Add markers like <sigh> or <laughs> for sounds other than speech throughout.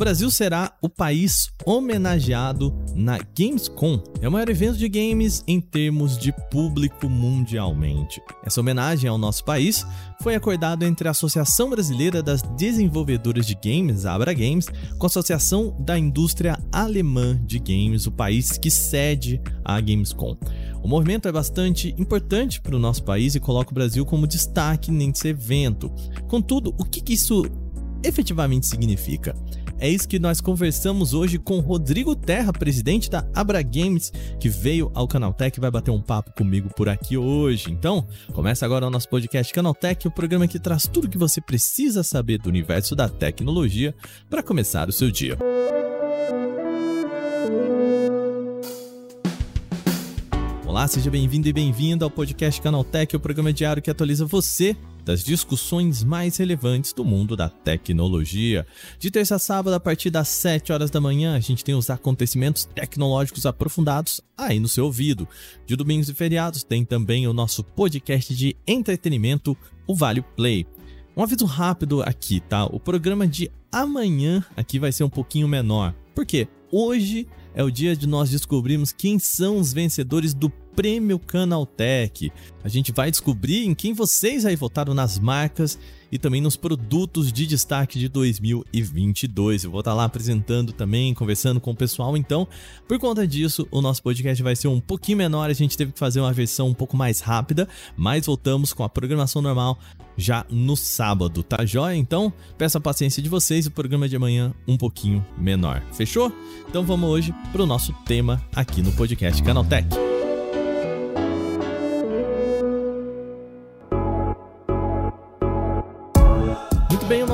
Brasil será o país homenageado na Gamescom. É o maior evento de games em termos de público mundialmente. Essa homenagem ao nosso país foi acordado entre a Associação Brasileira das Desenvolvedoras de Games, a Abra Games, com a Associação da Indústria Alemã de Games, o país que cede a Gamescom. O movimento é bastante importante para o nosso país e coloca o Brasil como destaque nesse evento. Contudo, o que isso efetivamente significa? É isso que nós conversamos hoje com Rodrigo Terra, presidente da Abra Games, que veio ao Canaltech e vai bater um papo comigo por aqui hoje. Então, começa agora o nosso podcast Canaltech, o programa que traz tudo o que você precisa saber do universo da tecnologia para começar o seu dia. Olá, seja bem-vindo e bem-vinda ao podcast Canaltech, o programa diário que atualiza você das discussões mais relevantes do mundo da tecnologia. De terça a sábado, a partir das 7 horas da manhã, a gente tem os acontecimentos tecnológicos aprofundados aí no seu ouvido. De domingos e feriados, tem também o nosso podcast de entretenimento, o Vale Play. Um aviso rápido aqui, tá? O programa de amanhã aqui vai ser um pouquinho menor. Por quê? Hoje é o dia de nós descobrirmos quem são os vencedores do Prêmio Canaltech. A gente vai descobrir em quem vocês aí votaram nas marcas e também nos produtos de destaque de 2022. Eu vou estar lá apresentando também, conversando com o pessoal. Então, por conta disso, o nosso podcast vai ser um pouquinho menor. A gente teve que fazer uma versão um pouco mais rápida, mas voltamos com a programação normal já no sábado, tá joia? Então, peço a paciência de vocês, o programa de amanhã um pouquinho menor. Fechou? Então vamos hoje para o nosso tema aqui no podcast Canaltech.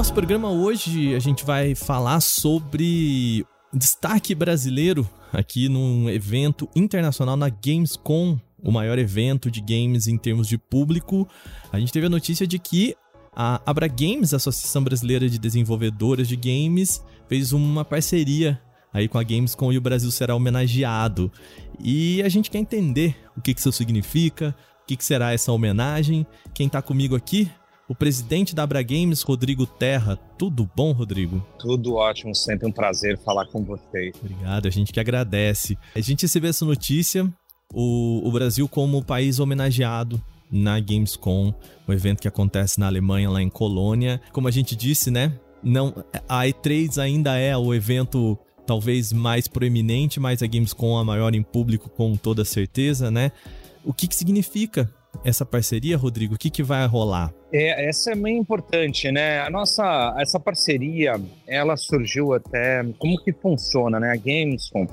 Nosso programa hoje a gente vai falar sobre destaque brasileiro aqui num evento internacional na Gamescom, o maior evento de games em termos de público. A gente teve a notícia de que a Abra Games, a Associação Brasileira de Desenvolvedoras de Games, fez uma parceria aí com a Gamescom e o Brasil será homenageado. E a gente quer entender o que isso significa, o que será essa homenagem. Quem está comigo aqui o presidente da Abra Games, Rodrigo Terra. Tudo bom, Rodrigo? Tudo ótimo, sempre um prazer falar com vocês. Obrigado, a gente que agradece. A gente recebeu essa notícia, o, o Brasil como país homenageado na Gamescom, um evento que acontece na Alemanha, lá em Colônia. Como a gente disse, né? Não, a E3 ainda é o evento talvez mais proeminente, mas a Gamescom é a maior em público com toda certeza, né? O que, que significa essa parceria, Rodrigo? O que, que vai rolar? É, essa é bem importante, né? A nossa, essa parceria, ela surgiu até como que funciona, né? A Gamescom,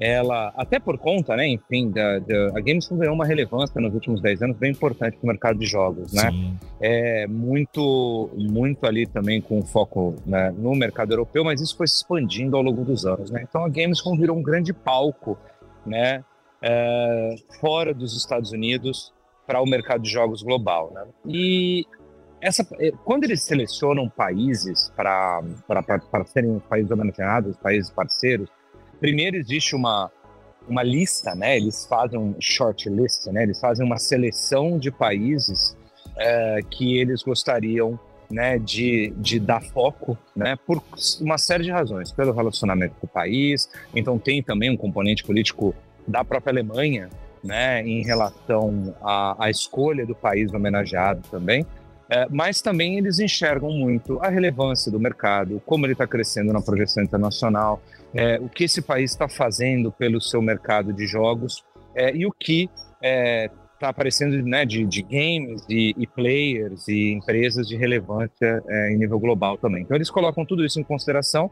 ela até por conta, né? Enfim, da, da, a Gamescom ganhou uma relevância nos últimos 10 anos bem importante no mercado de jogos, né? Sim. É muito, muito ali também com foco né, no mercado europeu, mas isso foi se expandindo ao longo dos anos, né? Então a Gamescom virou um grande palco, né? É, fora dos Estados Unidos para o mercado de jogos global. Né? E essa, eh, quando eles selecionam países para serem países homenageados, países parceiros, primeiro existe uma, uma lista, né? eles fazem um short list, né? eles fazem uma seleção de países é, que eles gostariam né, de, de dar foco, né, por uma série de razões, pelo relacionamento com o país, então tem também um componente político da própria Alemanha, né, em relação à, à escolha do país homenageado também, é, mas também eles enxergam muito a relevância do mercado, como ele está crescendo na projeção internacional, é, o que esse país está fazendo pelo seu mercado de jogos é, e o que está é, aparecendo né, de, de games e, e, players e empresas de relevância é, em nível global também. Então eles colocam tudo isso em consideração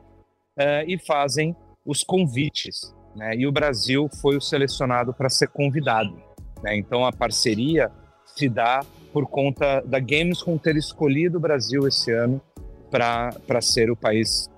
é, e fazem os convites né? E o Brasil foi o selecionado para ser convidado. Né? Então a parceria se dá por conta da Gamescom ter escolhido o Brasil esse ano para ser o país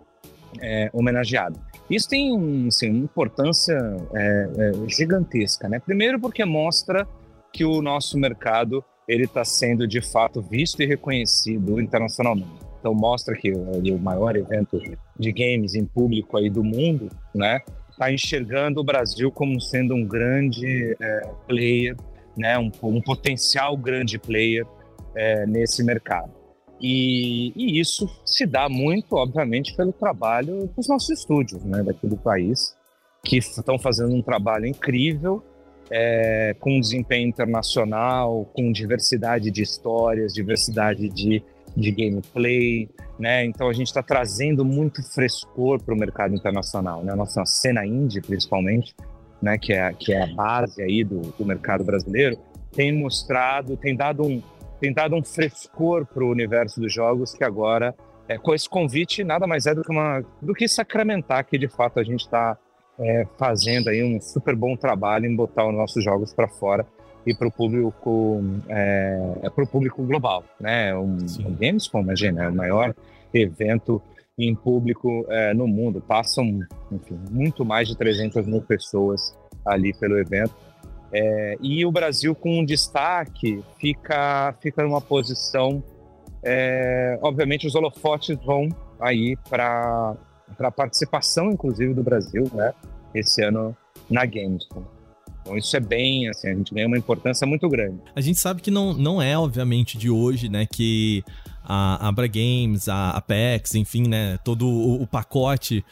é, homenageado. Isso tem assim, uma importância é, é, gigantesca, né? Primeiro porque mostra que o nosso mercado ele está sendo de fato visto e reconhecido internacionalmente. Então mostra que o maior evento de games em público aí do mundo, né, está enxergando o Brasil como sendo um grande é, player, né, um, um, potencial grande player é, nesse mercado. E, e, isso se dá muito, obviamente, pelo trabalho dos nossos estúdios né, daqui do país, que estão fazendo um trabalho incrível, é, com desempenho internacional, com diversidade de histórias, diversidade de, de gameplay, né? Então a gente está trazendo muito frescor para o mercado internacional, né? A nossa cena indie, principalmente, né? Que é, que é a base aí do, do mercado brasileiro, tem mostrado, tem dado um, tem dado um frescor para o universo dos jogos que agora, é, com esse convite, nada mais é do que, uma, do que sacramentar que de fato a gente está é, fazendo aí um super bom trabalho em botar os nossos jogos para fora e para o público é, é para o público global, né? Um, o Gamescom, imagina, é o maior evento em público é, no mundo. Passam, enfim, muito mais de 300 mil pessoas ali pelo evento. É, e o Brasil, com um destaque, fica, fica numa posição. É, obviamente, os holofotes vão aí para a participação, inclusive, do Brasil, né? Esse ano na Gamescom. Então isso é bem, assim, a gente ganha uma importância muito grande. A gente sabe que não, não é, obviamente, de hoje, né, que a Abra Games, a Apex, enfim, né, todo o, o pacote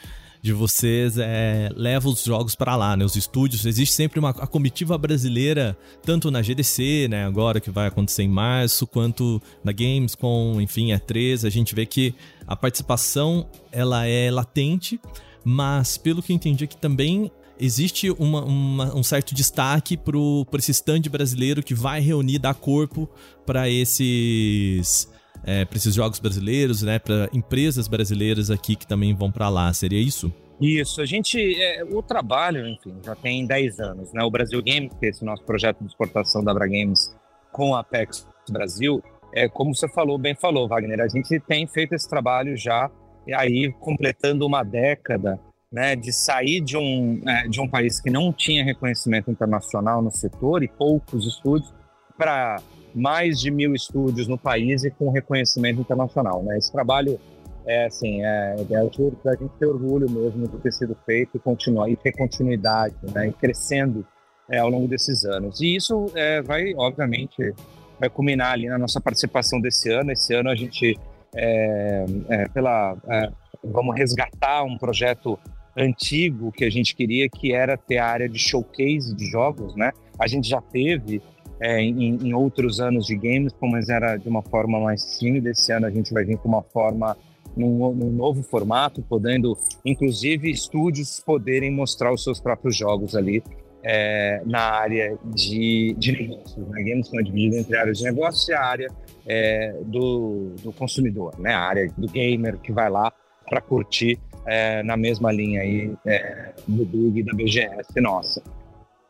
de vocês é, leva os jogos para lá, né? Os estúdios, existe sempre uma a comitiva brasileira, tanto na GDC, né, agora que vai acontecer em março, quanto na Gamescom, enfim, é 3, a gente vê que a participação ela é latente, mas pelo que eu entendi aqui também existe uma, uma, um certo destaque para esse stand brasileiro que vai reunir, dar corpo para esses, é, esses jogos brasileiros, né? Para empresas brasileiras aqui que também vão para lá. Seria isso? Isso, a gente, é, o trabalho, enfim, já tem 10 anos, né? O Brasil Games, que é esse nosso projeto de exportação da Abra Games com a Apex Brasil, é como você falou, bem falou, Wagner, a gente tem feito esse trabalho já, aí completando uma década né, de sair de um, é, de um país que não tinha reconhecimento internacional no setor e poucos estúdios para mais de mil estúdios no país e com reconhecimento internacional. Né? Esse trabalho é assim, é, é a gente ter orgulho mesmo de ter sido feito e continuar e ter continuidade, né, e crescendo é, ao longo desses anos. E isso é, vai, obviamente, vai culminar ali na nossa participação desse ano. Esse ano a gente, é, é, pela, é, vamos resgatar um projeto antigo que a gente queria, que era ter a área de showcase de jogos, né? A gente já teve é, em, em, outros anos de games, mas era de uma forma mais tímida. Esse ano a gente vai vir com uma forma, num, num novo formato, podendo, inclusive, estúdios poderem mostrar os seus próprios jogos ali é, na área de, de negócios. Né? Games são divididos entre áreas de negócios e a área é, do, do consumidor, né? A área do gamer que vai lá para curtir é, na mesma linha aí é, do Big da BGS nossa.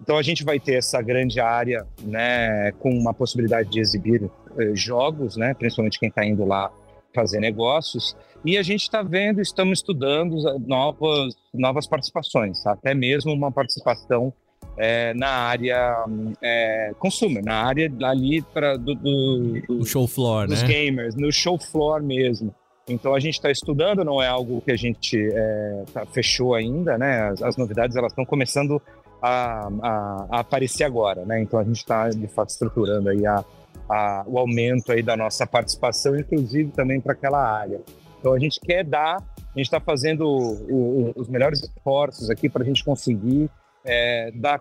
Então a gente vai ter essa grande área, né, com uma possibilidade de exibir eh, jogos, né, principalmente quem está indo lá fazer negócios. E a gente está vendo, estamos estudando novas novas participações, até mesmo uma participação é, na área é, consumer, na área ali para do, do, do, show floor, dos né? gamers, no show floor mesmo. Então a gente está estudando, não é algo que a gente é, tá, fechou ainda, né? As, as novidades elas estão começando a, a, a, aparecer agora, né? Então a gente está de fato estruturando aí a, a, o aumento aí da nossa participação, inclusive também para aquela área. Então a gente quer dar, a gente está fazendo o, o, os melhores esforços aqui para a gente conseguir é, dar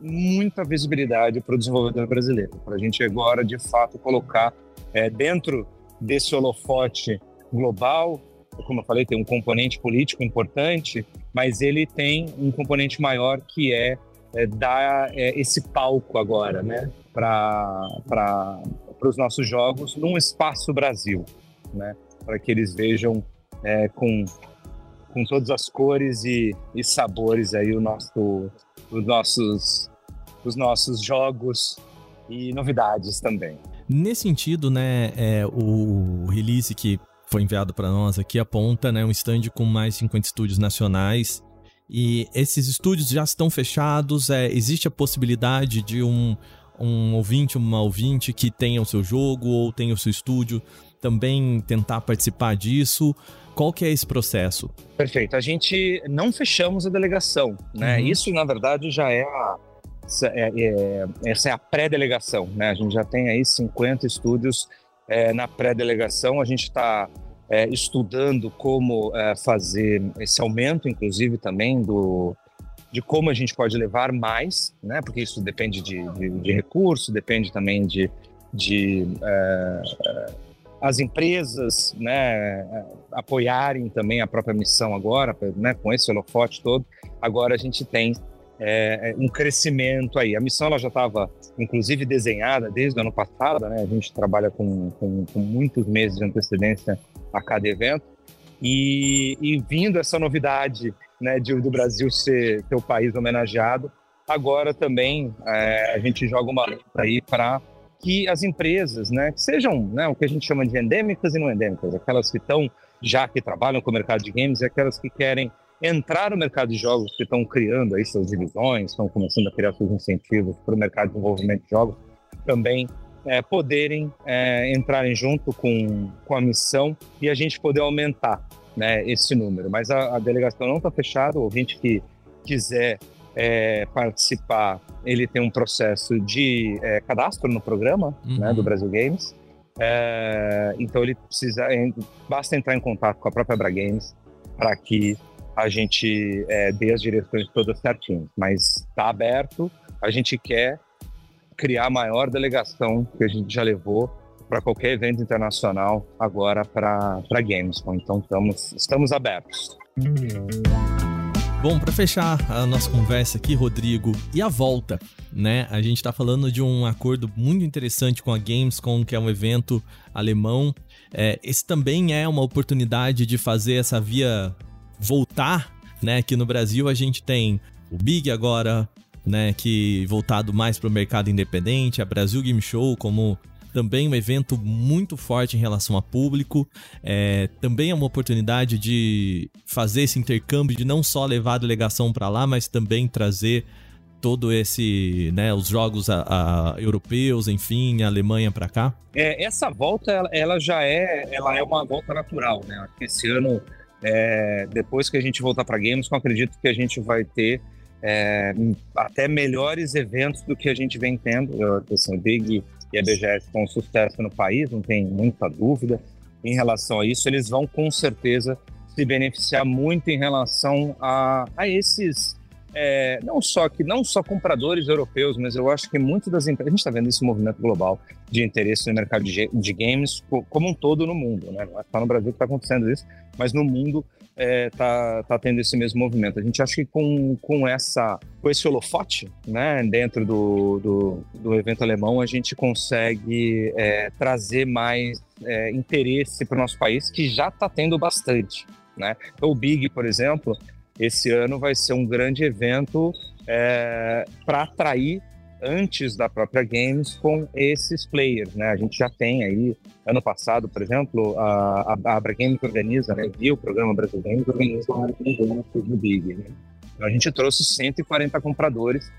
muita visibilidade para o desenvolvedor brasileiro, para a gente agora de fato colocar é, dentro desse holofote global, como eu falei, tem um componente político importante, mas ele tem um componente maior que é, é dar é, esse palco agora, né, para os nossos jogos num espaço Brasil, né, para que eles vejam é, com, com todas as cores e, e sabores aí o nosso, os nossos, os nossos jogos e novidades também. Nesse sentido, né, é, o release que foi enviado para nós aqui aponta né, um stand com mais 50 estúdios nacionais. E esses estúdios já estão fechados. É, existe a possibilidade de um, um ouvinte, uma ouvinte que tenha o seu jogo ou tenha o seu estúdio também tentar participar disso. Qual que é esse processo? Perfeito. A gente não fechamos a delegação, né? Uhum. Isso, na verdade, já é a, é, é, essa é a pré-delegação, né? A gente já tem aí 50 estúdios é, na pré-delegação. A gente está é, estudando como é, fazer esse aumento, inclusive também do de como a gente pode levar mais, né? Porque isso depende de, de, de recurso, depende também de, de é, as empresas, né? Apoiarem também a própria missão agora, né? Com esse holofote todo, agora a gente tem é, um crescimento aí. A missão ela já estava, inclusive, desenhada desde o ano passado, né? A gente trabalha com, com, com muitos meses de antecedência a cada evento. E, e vindo essa novidade né, de, do Brasil ser, o país homenageado, agora também é, a gente joga uma luta aí para que as empresas, né, que sejam né, o que a gente chama de endêmicas e não endêmicas, aquelas que estão já que trabalham com o mercado de games e aquelas que querem entrar no mercado de jogos, que estão criando aí suas divisões, estão começando a criar seus incentivos para o mercado de desenvolvimento de jogos, também é, poderem é, entrarem junto com, com a missão e a gente poder aumentar né, esse número. Mas a, a delegação não está fechada, o ouvinte que quiser é, participar, ele tem um processo de é, cadastro no programa uhum. né, do Brasil Games. É, então ele precisa, é, basta entrar em contato com a própria Bra Games para que a gente é, dê as direções todas certinhas. Mas está aberto, a gente quer criar a maior delegação que a gente já levou para qualquer evento internacional agora para Gamescom. Então estamos, estamos abertos. Bom, para fechar a nossa conversa aqui, Rodrigo, e a volta, né? A gente está falando de um acordo muito interessante com a Gamescom, que é um evento alemão. É, esse também é uma oportunidade de fazer essa via voltar, né? Aqui no Brasil a gente tem o Big agora, né? Que voltado mais para o mercado independente, a Brasil Game Show como também um evento muito forte em relação a público. É, também é uma oportunidade de fazer esse intercâmbio, de não só levar a delegação para lá, mas também trazer todo esse, né, os jogos a, a europeus, enfim, a Alemanha para cá? É, essa volta, ela, já é, ela é uma volta natural, né? Esse ano, é, depois que a gente voltar para Games, eu acredito que a gente vai ter é, até melhores eventos do que a gente vem tendo. Assim, o Big e a BGS com sucesso no país, não tem muita dúvida em relação a isso. Eles vão com certeza se beneficiar muito em relação a, a esses é, não só que não só compradores europeus, mas eu acho que muitas das empresas a gente está vendo esse movimento global de interesse no mercado de, de, games como um todo no mundo, né? Não é só no Brasil que está acontecendo isso, mas no mundo é, tá, tá tendo esse mesmo movimento. A gente acha que com, com essa com esse holofote, né, dentro do, do, do evento alemão, a gente consegue é, trazer mais é, interesse para o nosso país, que já está tendo bastante. Né? Então, o Big, por exemplo, esse ano vai ser um grande evento é, para atrair antes da própria Games com esses players, né? A gente já tem aí, ano passado, por exemplo, a, a, Abra Games organiza, né? Viu o programa Brasil Games organiza evento no Big, né? Então a gente trouxe 140 compradores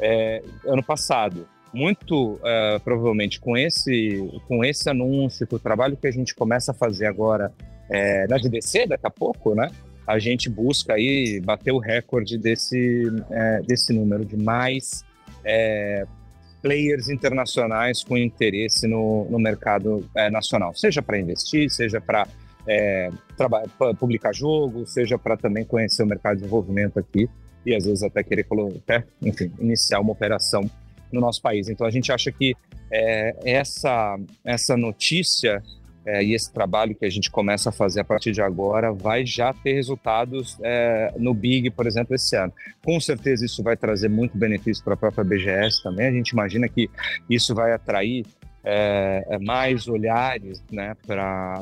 é, ano passado. Muito uh, provavelmente com esse, com esse anúncio, com o trabalho que a gente começa a fazer agora é, na GDC daqui a pouco, né? A gente busca aí bater o recorde desse, é, desse número de mais é, players internacionais com interesse no, no mercado é, nacional, seja para investir, seja para é, publicar jogo, seja para também conhecer o mercado de desenvolvimento aqui e às vezes até querer até, enfim, iniciar uma operação no nosso país. Então a gente acha que é, essa, essa notícia é, e esse trabalho que a gente começa a fazer a partir de agora vai já ter resultados é, no Big, por exemplo, esse ano. Com certeza isso vai trazer muito benefício para a própria BGS também. A gente imagina que isso vai atrair é, é mais olhares né, para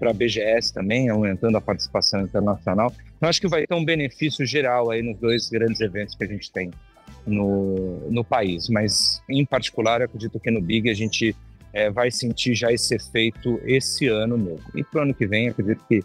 a BGS também, aumentando a participação internacional. Então, acho que vai ter um benefício geral aí nos dois grandes eventos que a gente tem no, no país. Mas, em particular, eu acredito que no Big a gente é, vai sentir já esse efeito esse ano mesmo. E para o ano que vem, acredito que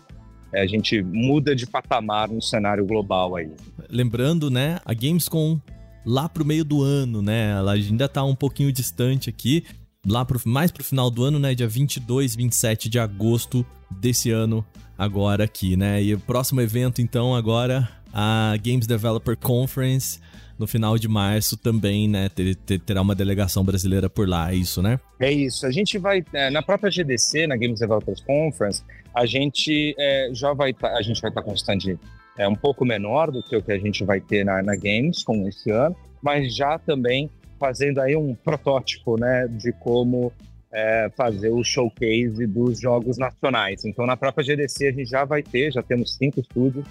é, a gente muda de patamar no cenário global aí. Lembrando, né, a Gamescom lá pro meio do ano, né? Ela ainda está um pouquinho distante aqui. lá pro, mais pro final do ano, né? Dia 22, 27 de agosto desse ano, agora aqui, né? E o próximo evento, então, agora, a Games Developer Conference no final de março também, né? Ter, ter, terá uma delegação brasileira por lá, é isso, né? É isso. A gente vai, é, na própria GDC, na Games Developers Conference, a gente é, já vai tá, a gente vai estar tá com um stand é, um pouco menor do que o que a gente vai ter na, na Games com esse ano, mas já também fazendo aí um protótipo, né, de como é, fazer o showcase dos jogos nacionais. Então, na própria GDC a gente já vai ter, já temos cinco estúdios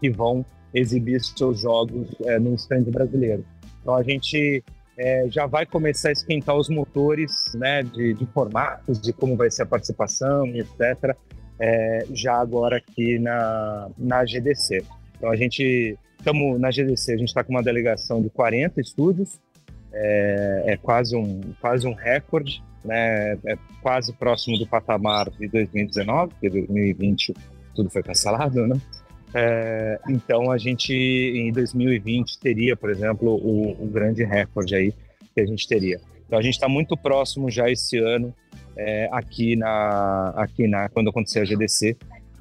que vão exibir seus jogos é, no stand brasileiro. Então a gente é, já vai começar a esquentar os motores né, de, de, formatos, de como vai ser a participação, etc., é, já agora aqui na, na GDC. Então a gente estamos na GDC, a gente está com uma delegação de 40 estúdios, é, é, quase um quase um recorde, né? É quase próximo do patamar de 2019, porque 2020 tudo foi cancelado, né? É, então a gente em 2020 teria, por exemplo, o, o, grande recorde aí que a gente teria. Então a gente está muito próximo já esse ano é, aqui na aqui na quando acontecer a GDC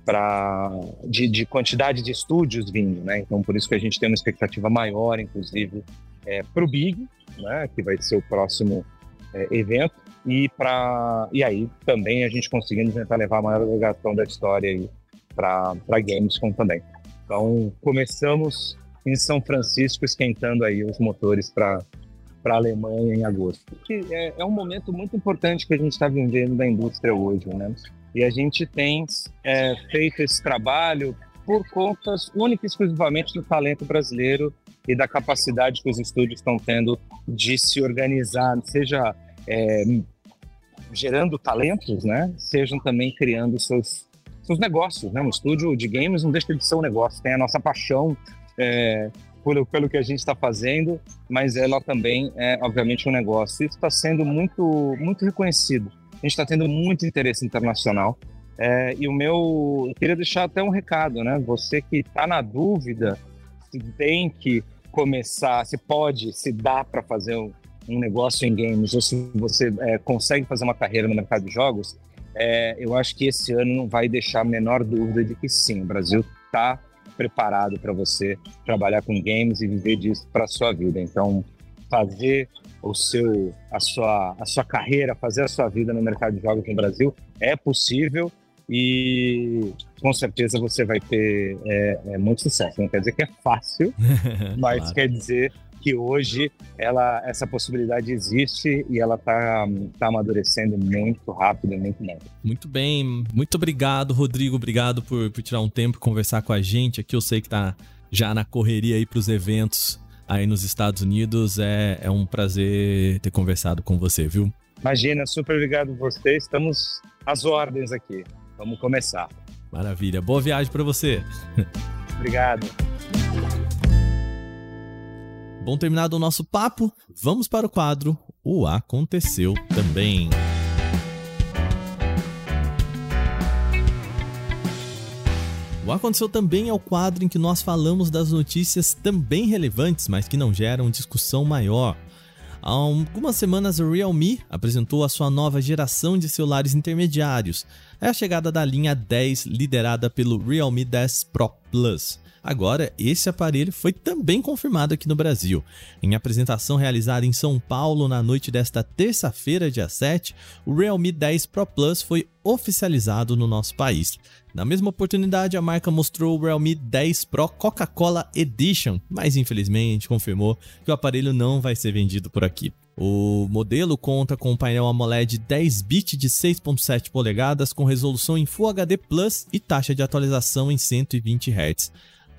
para de, de, quantidade de estúdios vindo, né? Então por isso que a gente tem uma expectativa maior, inclusive é, para o Big, né? Que vai ser o próximo é, evento e para e aí também a gente conseguindo tentar levar a maior delegação da história aí para Gamescom também. Então, começamos em São Francisco esquentando aí os motores para para a Alemanha em agosto. É, é, um momento muito importante que a gente está vivendo da indústria hoje, né? E a gente tem é, feito esse trabalho por conta única e exclusivamente do talento brasileiro e da capacidade que os estúdios estão tendo de se organizar, seja é, gerando talentos, né? Sejam também criando seus seus negócios, né? Um estúdio de games não deixa de ser um negócio, tem a nossa paixão é, pelo, pelo que a gente está fazendo, mas ela também é, obviamente, um negócio. Isso está sendo muito, muito reconhecido. A gente está tendo muito interesse internacional. É, e o meu, eu queria deixar até um recado, né? Você que está na dúvida se tem que começar, se pode, se dá para fazer um, um, negócio em games, ou se você é, consegue fazer uma carreira no mercado de jogos, é, eu acho que esse ano não vai deixar a menor dúvida de que sim, o Brasil está preparado para você trabalhar com games e viver disso para sua vida. Então, fazer o seu, a sua, a sua carreira, fazer a sua vida no mercado de jogos no Brasil é possível e com certeza você vai ter é, é muito sucesso. Não quer dizer que é fácil, <laughs> mas claro. quer dizer que hoje ela, essa possibilidade existe e ela está tá amadurecendo muito rápido muito bem. Muito bem, muito obrigado, Rodrigo. Obrigado por, por tirar um tempo e conversar com a gente. Aqui eu sei que está já na correria aí para os eventos aí nos Estados Unidos. É, é um prazer ter conversado com você, viu? Imagina, super obrigado a você. Estamos às ordens aqui. Vamos começar. Maravilha. Boa viagem para você. <laughs> Obrigado. Bom, terminado o nosso papo, vamos para o quadro O Aconteceu Também. O Aconteceu Também é o quadro em que nós falamos das notícias também relevantes, mas que não geram discussão maior. Há algumas semanas, a Realme apresentou a sua nova geração de celulares intermediários. É a chegada da linha 10, liderada pelo Realme 10 Pro Plus. Agora, esse aparelho foi também confirmado aqui no Brasil. Em apresentação realizada em São Paulo na noite desta terça-feira, dia 7, o Realme 10 Pro Plus foi oficializado no nosso país. Na mesma oportunidade, a marca mostrou o Realme 10 Pro Coca-Cola Edition, mas infelizmente confirmou que o aparelho não vai ser vendido por aqui. O modelo conta com um painel AMOLED 10-bit de 6.7 polegadas com resolução em Full HD Plus e taxa de atualização em 120 Hz.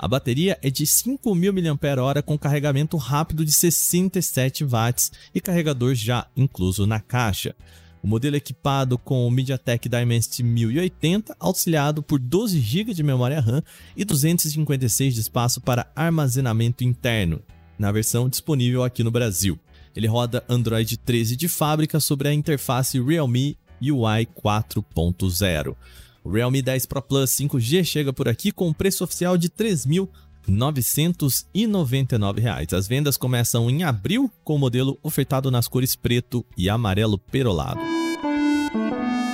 A bateria é de 5.000 mAh com carregamento rápido de 67 watts e carregador já incluso na caixa. O modelo é equipado com o MediaTek Dimensity 1080, auxiliado por 12 GB de memória RAM e 256 de espaço para armazenamento interno, na versão disponível aqui no Brasil. Ele roda Android 13 de fábrica sobre a interface Realme UI 4.0. O Realme 10 Pro Plus 5G chega por aqui com um preço oficial de 999 reais. As vendas começam em abril com o modelo ofertado nas cores preto e amarelo perolado.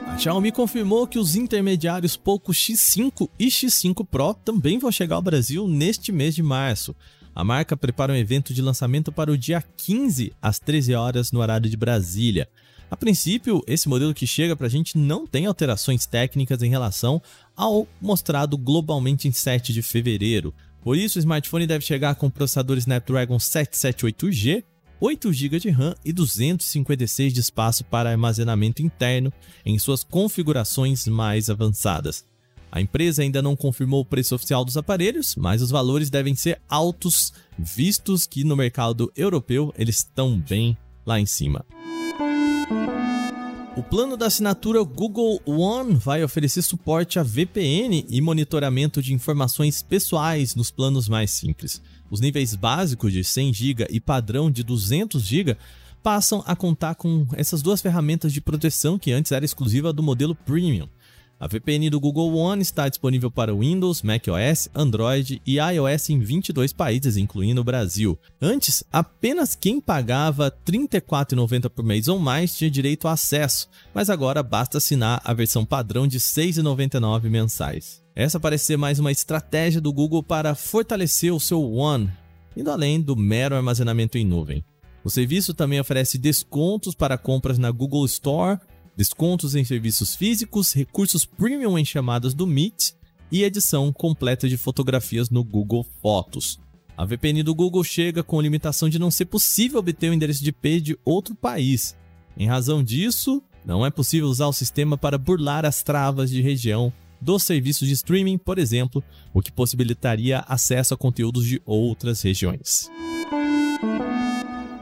A Xiaomi confirmou que os intermediários Poco X5 e X5 Pro também vão chegar ao Brasil neste mês de março. A marca prepara um evento de lançamento para o dia 15 às 13 horas no horário de Brasília. A princípio, esse modelo que chega para a gente não tem alterações técnicas em relação ao mostrado globalmente em 7 de fevereiro. Por isso, o smartphone deve chegar com processador Snapdragon 778G, 8 GB de RAM e 256 de espaço para armazenamento interno em suas configurações mais avançadas. A empresa ainda não confirmou o preço oficial dos aparelhos, mas os valores devem ser altos, vistos que no mercado europeu eles estão bem lá em cima. O plano da assinatura Google One vai oferecer suporte a VPN e monitoramento de informações pessoais nos planos mais simples. Os níveis básicos de 100 GB e padrão de 200 GB passam a contar com essas duas ferramentas de proteção que antes era exclusiva do modelo Premium. A VPN do Google One está disponível para Windows, macOS, Android e iOS em 22 países, incluindo o Brasil. Antes, apenas quem pagava R$ 34,90 por mês ou mais tinha direito a acesso, mas agora basta assinar a versão padrão de R$ 6,99 mensais. Essa parece ser mais uma estratégia do Google para fortalecer o seu One, indo além do mero armazenamento em nuvem. O serviço também oferece descontos para compras na Google Store descontos em serviços físicos, recursos premium em chamadas do Meet e edição completa de fotografias no Google Fotos. A VPN do Google chega com limitação de não ser possível obter o endereço de IP de outro país. Em razão disso, não é possível usar o sistema para burlar as travas de região dos serviços de streaming, por exemplo, o que possibilitaria acesso a conteúdos de outras regiões.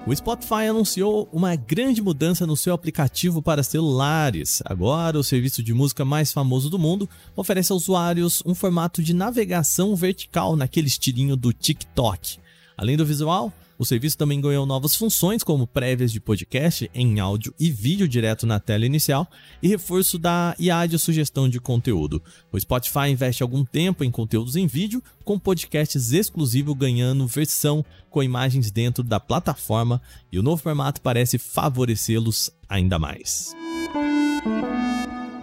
O Spotify anunciou uma grande mudança no seu aplicativo para celulares. Agora, o serviço de música mais famoso do mundo oferece aos usuários um formato de navegação vertical naquele estilinho do TikTok. Além do visual, o serviço também ganhou novas funções, como prévias de podcast em áudio e vídeo direto na tela inicial e reforço da IA de sugestão de conteúdo. O Spotify investe algum tempo em conteúdos em vídeo, com podcasts exclusivos ganhando versão com imagens dentro da plataforma, e o novo formato parece favorecê-los ainda mais.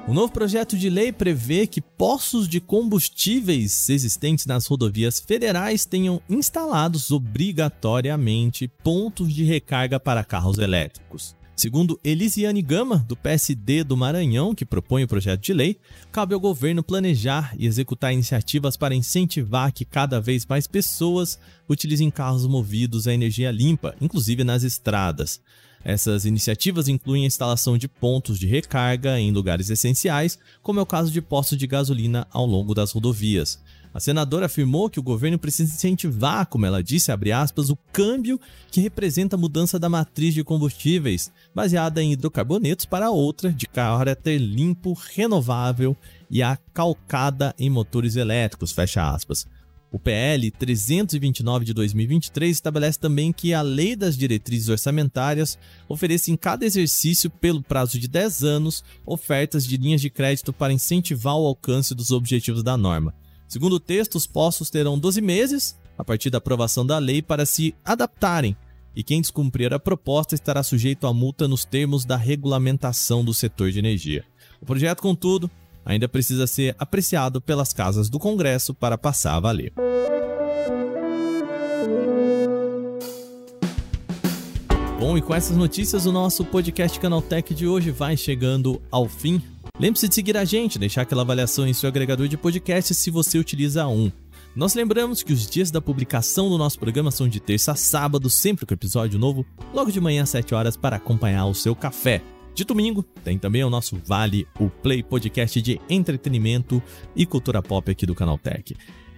O novo projeto de lei prevê que postos de combustíveis existentes nas rodovias federais tenham instalados obrigatoriamente pontos de recarga para carros elétricos. Segundo Elisiane Gama, do PSD do Maranhão, que propõe o projeto de lei, cabe ao governo planejar e executar iniciativas para incentivar que cada vez mais pessoas utilizem carros movidos a energia limpa, inclusive nas estradas. Essas iniciativas incluem a instalação de pontos de recarga em lugares essenciais, como é o caso de postos de gasolina ao longo das rodovias. A senadora afirmou que o governo precisa incentivar, como ela disse, aspas, o câmbio que representa a mudança da matriz de combustíveis, baseada em hidrocarbonetos, para outra de caráter limpo, renovável e acalcada em motores elétricos, fecha aspas. O PL 329 de 2023 estabelece também que a Lei das Diretrizes Orçamentárias ofereça em cada exercício, pelo prazo de 10 anos, ofertas de linhas de crédito para incentivar o alcance dos objetivos da norma. Segundo o texto, os postos terão 12 meses, a partir da aprovação da lei, para se adaptarem, e quem descumprir a proposta estará sujeito a multa nos termos da regulamentação do setor de energia. O projeto, contudo, ainda precisa ser apreciado pelas casas do Congresso para passar a valer. Bom, e com essas notícias, o nosso podcast Canaltech de hoje vai chegando ao fim. Lembre-se de seguir a gente, deixar aquela avaliação em seu agregador de podcast se você utiliza um. Nós lembramos que os dias da publicação do nosso programa são de terça a sábado, sempre com episódio novo, logo de manhã às 7 horas para acompanhar o seu café. De domingo, tem também o nosso Vale, o Play Podcast de entretenimento e cultura pop aqui do Canal Tech.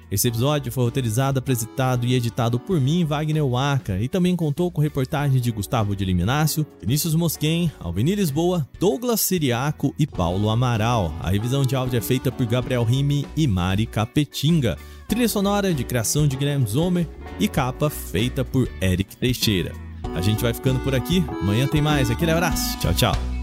Esse episódio foi roteirizado, apresentado e editado por mim, Wagner Waka, e também contou com reportagens de Gustavo de Liminácio, Vinícius Mosquen, Alveni Lisboa, Douglas Siriaco e Paulo Amaral. A revisão de áudio é feita por Gabriel Rime e Mari Capetinga. Trilha sonora de criação de Guilherme Zomer e capa feita por Eric Teixeira. A gente vai ficando por aqui. Amanhã tem mais. Aquele abraço. Tchau, tchau.